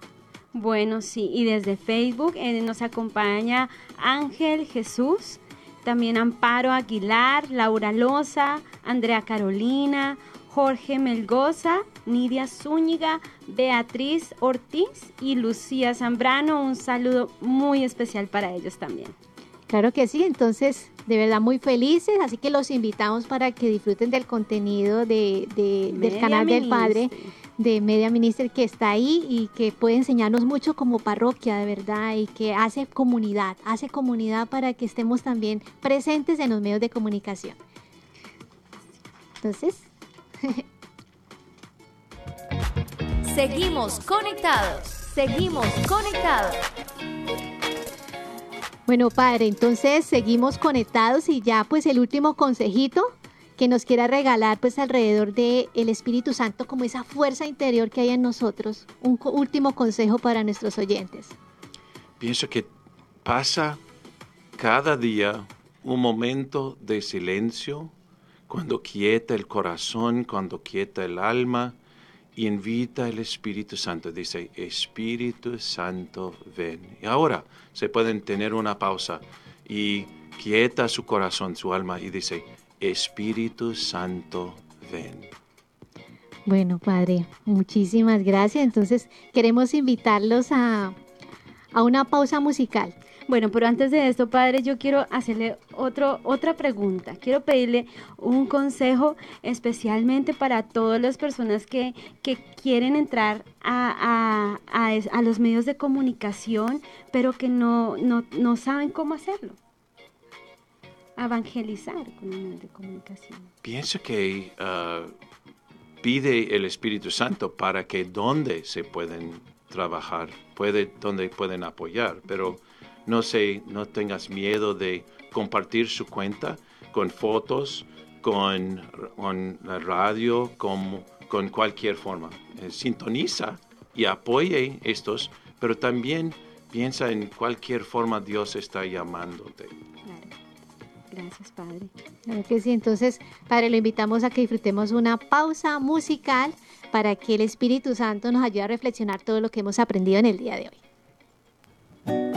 Bueno, sí, y desde Facebook eh, nos acompaña Ángel Jesús, también Amparo Aguilar, Laura Loza, Andrea Carolina, Jorge Melgoza, Nidia Zúñiga, Beatriz Ortiz y Lucía Zambrano. Un saludo muy especial para ellos también. Claro que sí, entonces de verdad muy felices, así que los invitamos para que disfruten del contenido de, del canal del Padre de Media Minister que está ahí y que puede enseñarnos mucho como parroquia, de verdad, y que hace comunidad, hace comunidad para que estemos también presentes en los medios de comunicación. Entonces... Seguimos conectados, seguimos conectados. Bueno, padre, entonces seguimos conectados y ya pues el último consejito que nos quiera regalar pues alrededor de el Espíritu Santo como esa fuerza interior que hay en nosotros. Un último consejo para nuestros oyentes. Pienso que pasa cada día un momento de silencio cuando quieta el corazón, cuando quieta el alma y invita al Espíritu Santo. Dice, Espíritu Santo, ven. Y ahora se pueden tener una pausa y quieta su corazón, su alma y dice, Espíritu Santo, ven. Bueno, Padre, muchísimas gracias. Entonces, queremos invitarlos a, a una pausa musical. Bueno, pero antes de esto, padre, yo quiero hacerle otro, otra pregunta. Quiero pedirle un consejo especialmente para todas las personas que, que quieren entrar a, a, a, los medios de comunicación, pero que no, no, no saben cómo hacerlo evangelizar con medios de comunicación. Pienso que ah, pide el Espíritu Santo para que donde se pueden trabajar, puede, donde pueden apoyar, pero no sé, no tengas miedo de compartir su cuenta con fotos, con, con la radio, con, con cualquier forma. Eh, sintoniza y apoye estos, pero también piensa en cualquier forma Dios está llamándote. Gracias, Padre. Claro que sí. Entonces, Padre, lo invitamos a que disfrutemos una pausa musical para que el Espíritu Santo nos ayude a reflexionar todo lo que hemos aprendido en el día de hoy.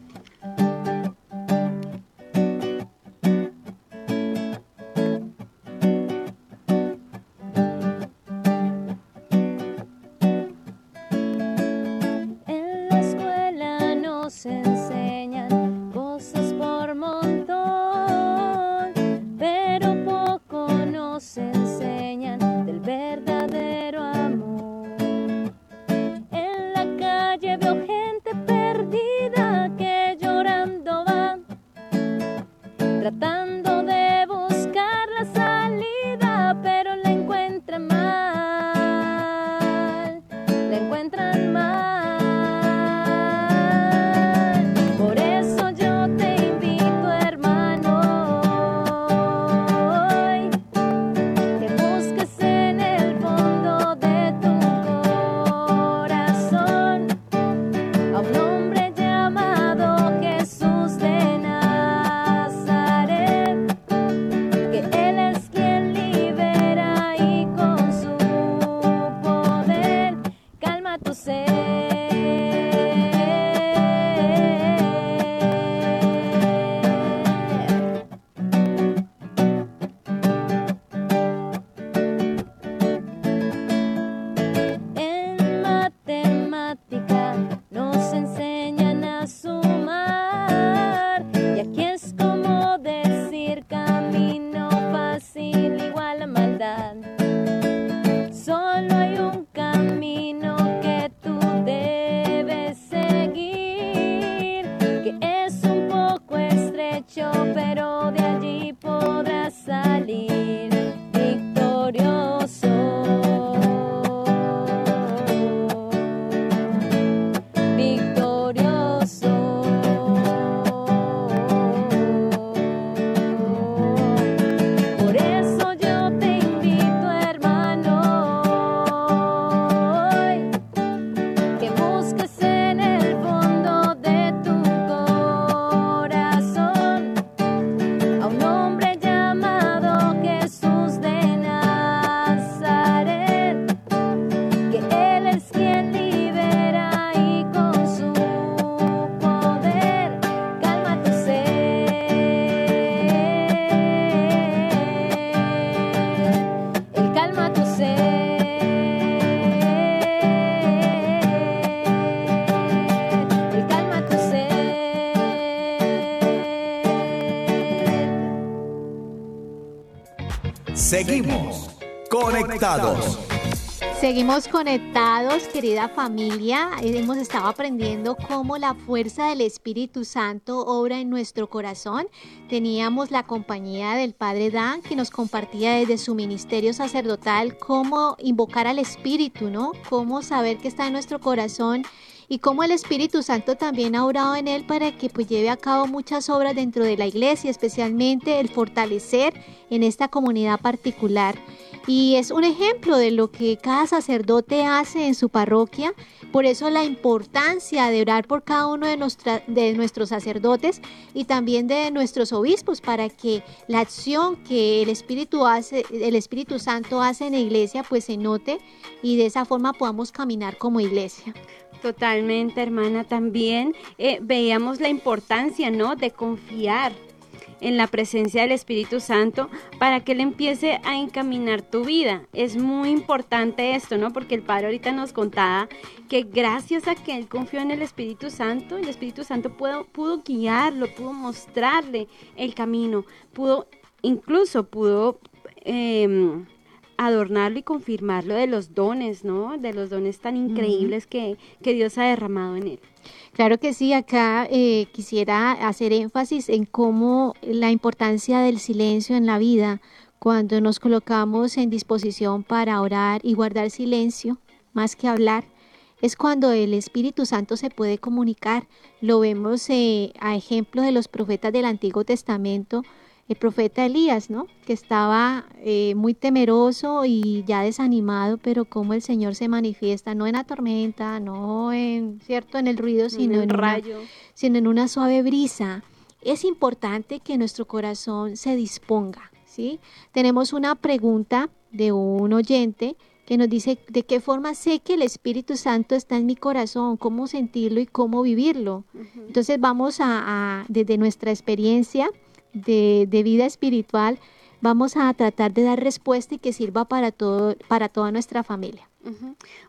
tendrá Seguimos conectados, querida familia. Hemos estado aprendiendo cómo la fuerza del Espíritu Santo obra en nuestro corazón. Teníamos la compañía del Padre Dan que nos compartía desde su ministerio sacerdotal cómo invocar al Espíritu, ¿no? Cómo saber que está en nuestro corazón y cómo el Espíritu Santo también ha orado en él para que pues lleve a cabo muchas obras dentro de la iglesia, especialmente el fortalecer en esta comunidad particular y es un ejemplo de lo que cada sacerdote hace en su parroquia. Por eso la importancia de orar por cada uno de, nuestros sacerdotes y también de nuestros obispos para que la acción que el Espíritu hace, el Espíritu Santo hace en la iglesia, pues se note y de esa forma podamos caminar como iglesia. Totalmente, hermana. También eh, veíamos la importancia, ¿no? De confiar en la presencia del Espíritu Santo para que Él empiece a encaminar tu vida. Es muy importante esto, ¿no? Porque el Padre ahorita nos contaba que gracias a que Él confió en el Espíritu Santo, el Espíritu Santo pudo, pudo guiarlo, pudo mostrarle el camino, pudo, incluso pudo... Em, adornarlo y confirmarlo de los dones, ¿no? De los dones tan increíbles que, que Dios ha derramado en él. Claro que sí, acá eh, quisiera hacer énfasis en cómo la importancia del silencio en la vida, cuando nos colocamos en disposición para orar y guardar silencio, más que hablar, es cuando el Espíritu Santo se puede comunicar. Lo vemos eh, a ejemplo de los profetas del Antiguo Testamento, el profeta Elías, ¿no? Que estaba eh, muy temeroso y ya desanimado, pero como el Señor se manifiesta, no en la tormenta, no en, ¿cierto? En el ruido, sino en, rayo. sino en una suave brisa. Es importante que nuestro corazón se disponga, ¿sí? Tenemos una pregunta de un oyente que nos dice de qué forma sé que el Espíritu Santo está en mi corazón, cómo sentirlo y cómo vivirlo. Entonces vamos a, desde nuestra experiencia, de, vida espiritual, vamos a tratar de dar respuesta y que sirva para, todo, para toda nuestra familia.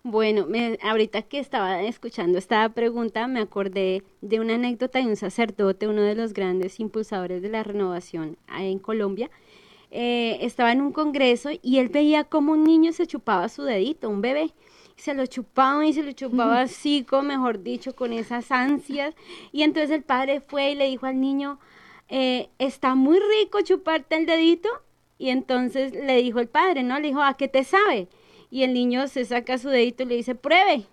Bueno, ahorita que estaba escuchando esta pregunta, me acordé de una anécdota de un sacerdote, uno de los grandes impulsadores de la renovación en Colombia. Eh, estaba en un congreso y él veía como un niño se chupaba su dedito, un bebé. Se lo chupaba y se lo chupaba así, como mejor dicho, con esas ansias. Y entonces el padre fue y le dijo al niño, eh, está muy rico chuparte el dedito. Y entonces le dijo el padre, ¿no? Le dijo, ¿a qué te sabe? Y el niño se saca su dedito y le dice, pruebe.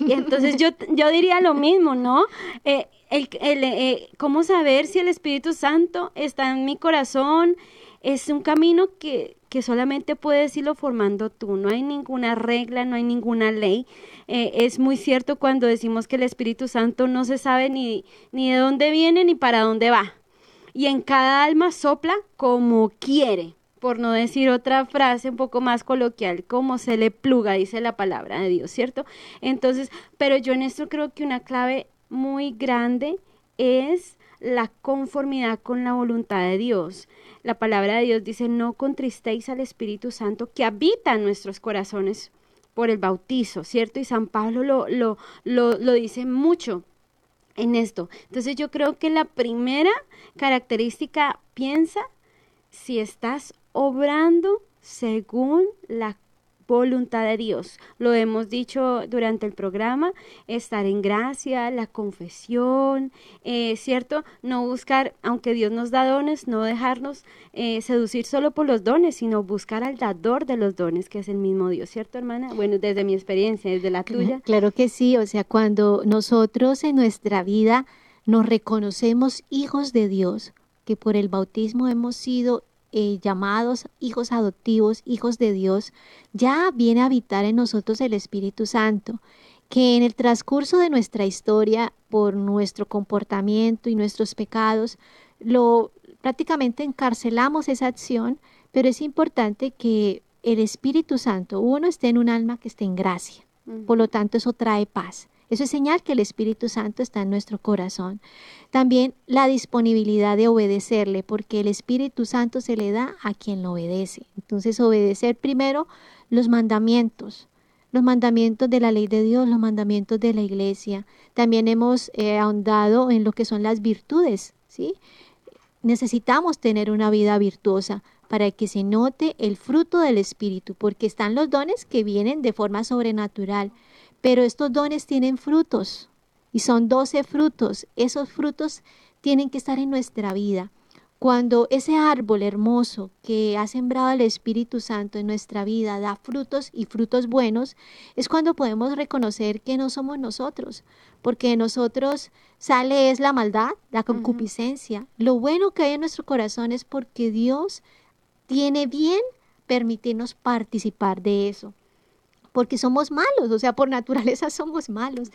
Y entonces yo, yo diría lo mismo, ¿no? Eh, el, eh, ¿Cómo saber si el Espíritu Santo está en mi corazón? Es un camino que, que solamente puedes irlo formando tú. No hay ninguna regla, no hay ninguna ley. es muy cierto cuando decimos que el Espíritu Santo no se sabe ni, ni de dónde viene ni para dónde va y en cada alma sopla como quiere, por no decir otra frase un poco más coloquial, como se le pluga, dice la palabra de Dios, ¿cierto? Entonces, pero yo en esto creo que una clave muy grande es la conformidad con la voluntad de Dios. La palabra de Dios dice, no contristéis al Espíritu Santo que habita en nuestros corazones por el bautizo, ¿cierto? Y San Pablo lo, lo, lo, lo dice mucho en esto. Entonces yo creo que la primera característica, piensa si estás obrando según la voluntad de Dios. Lo hemos dicho durante el programa, estar en gracia, la confesión, eh, ¿cierto? No buscar, aunque Dios nos da dones, no dejarnos eh, seducir solo por los dones, sino buscar al dador de los dones, que es el mismo Dios, ¿cierto, hermana? Bueno, desde mi experiencia, desde la tuya. Claro que sí, o sea, cuando nosotros en nuestra vida nos reconocemos hijos de Dios, que por el bautismo hemos sido eh, llamados hijos adoptivos, hijos de Dios, ya viene a habitar en nosotros el Espíritu Santo, que en el transcurso de nuestra historia, por nuestro comportamiento y nuestros pecados, lo prácticamente encarcelamos esa acción, pero es importante que el Espíritu Santo, uno esté en un alma que esté en gracia. Por lo tanto, eso trae paz. Eso es señal que el Espíritu Santo está en nuestro corazón. También la disponibilidad de obedecerle, porque el Espíritu Santo se le da a quien lo obedece. Entonces, obedecer primero los mandamientos, los mandamientos de la ley de Dios, los mandamientos de la iglesia. También hemos eh, ahondado en lo que son las virtudes, ¿sí? Necesitamos tener una vida virtuosa para que se note el fruto del Espíritu, porque están los dones que vienen de forma sobrenatural, pero estos dones tienen frutos y son doce frutos. Esos frutos tienen que estar en nuestra vida. Cuando ese árbol hermoso que ha sembrado el Espíritu Santo en nuestra vida da frutos y frutos buenos, es cuando podemos reconocer que no somos nosotros, porque de nosotros sale es la maldad, la concupiscencia. Lo bueno que hay en nuestro corazón es porque Dios tiene bien permitirnos participar de eso porque somos malos, o sea, por naturaleza somos malos,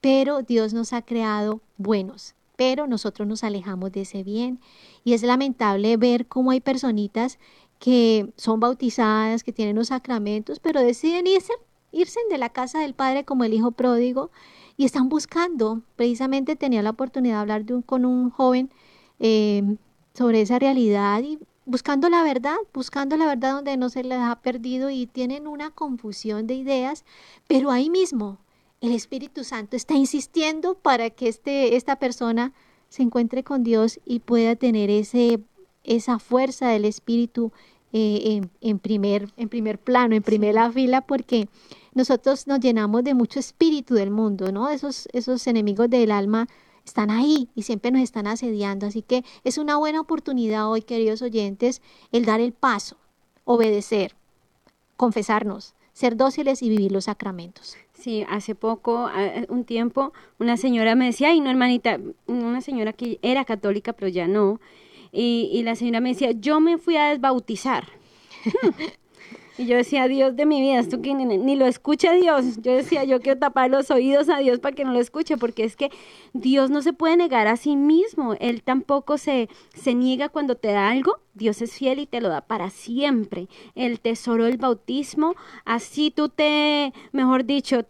pero Dios nos ha creado buenos pero nosotros nos alejamos de ese bien. Y es lamentable ver cómo hay personitas que son bautizadas, que tienen los sacramentos, pero deciden irse, irse de la casa del Padre como el Hijo pródigo y están buscando. Precisamente tenía la oportunidad de hablar con un joven eh, sobre esa realidad y buscando la verdad, buscando la verdad donde no se les ha perdido y tienen una confusión de ideas, pero ahí mismo el Espíritu Santo está insistiendo para que este, esta persona se encuentre con Dios y pueda tener ese, esa fuerza del Espíritu eh, en, primer, en primer plano, en primera fila, porque nosotros nos llenamos de mucho espíritu del mundo, ¿no? Esos, esos enemigos del alma están ahí y siempre nos están asediando. Así que es una buena oportunidad hoy, queridos oyentes, el dar el paso, obedecer, confesarnos, ser dóciles y vivir los sacramentos. Sí, hace poco, un tiempo, una señora me decía, ay, no, hermanita, una señora que era católica, pero ya no, y, y la señora me decía, yo me fui a desbautizar. Y yo decía, Dios de mi vida, esto que ni, lo escucha Dios. Yo decía, yo quiero tapar los oídos a Dios para que no lo escuche, porque es que Dios no se puede negar a sí mismo. Él tampoco se, se niega cuando te da algo. Dios es fiel y te lo da para siempre. El tesoro del bautismo, así tú te, mejor dicho,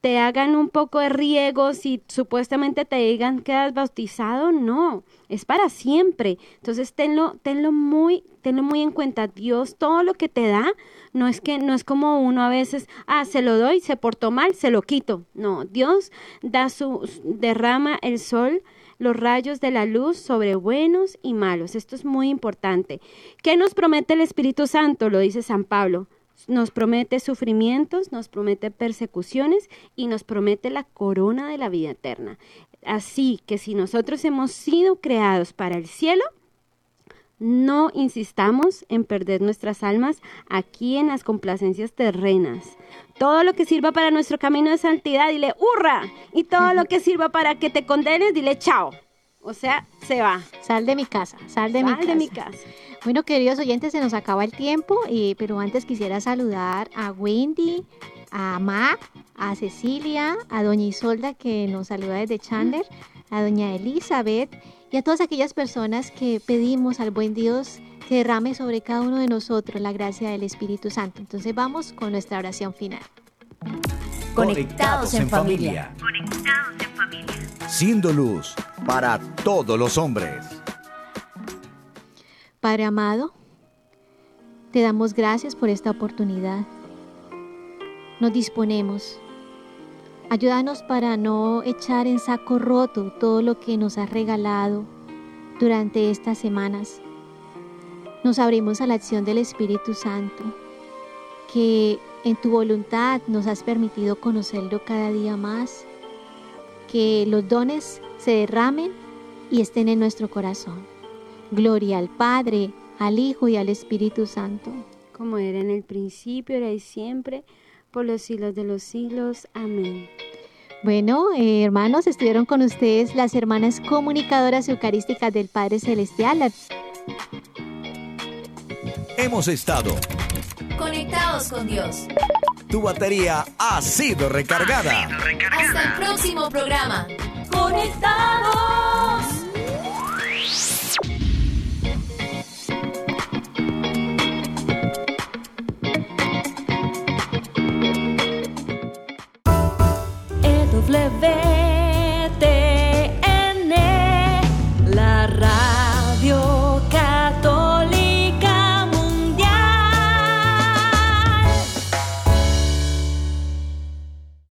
te hagan un poco de riegos y supuestamente te digan que has bautizado, no, es para siempre. Entonces tenlo, tenlo muy, tenlo muy en cuenta. Dios todo lo que te da, no es que, no es como uno a veces, ah, se lo doy, se portó mal, se lo quito. No, Dios da su, derrama el sol los rayos de la luz sobre buenos y malos. Esto es muy importante. ¿Qué nos promete el Espíritu Santo? Lo dice San Pablo nos promete sufrimientos, nos promete persecuciones y nos promete la corona de la vida eterna. Así que si nosotros hemos sido creados para el cielo, no insistamos en perder nuestras almas aquí en las complacencias terrenas. Todo lo que sirva para nuestro camino de santidad, dile hurra. Y todo lo que sirva para que te condenes, dile chao. O sea, se va. Sal de mi casa, sal de, mi, casa. de mi casa. Bueno, queridos oyentes, se nos acaba el tiempo, eh, pero antes quisiera saludar a Wendy, a Mac, a Cecilia, a Doña Isolda que nos saluda desde Chandler, a Doña Elizabeth y a todas aquellas personas que pedimos al buen Dios que derrame sobre cada uno de nosotros la gracia del Espíritu Santo. Entonces vamos con nuestra oración final. Conectados en familia. Conectados en familia. Siendo luz para todos los hombres. Padre amado, te damos gracias por esta oportunidad. Nos disponemos. Ayúdanos para no echar en saco roto todo lo que nos has regalado durante estas semanas. Nos abrimos a la acción del Espíritu Santo, que en tu voluntad nos has permitido conocerlo cada día más, que los dones se derramen y estén en nuestro corazón. Gloria al Padre, al Hijo y al Espíritu Santo. Como era en el principio, era y siempre, por los siglos de los siglos. Amén. Bueno, eh, hermanos, estuvieron con ustedes las hermanas comunicadoras eucarísticas del Padre Celestial. Hemos estado conectados con Dios. Tu batería ha sido recargada. Hasta el próximo programa. Conectados. there.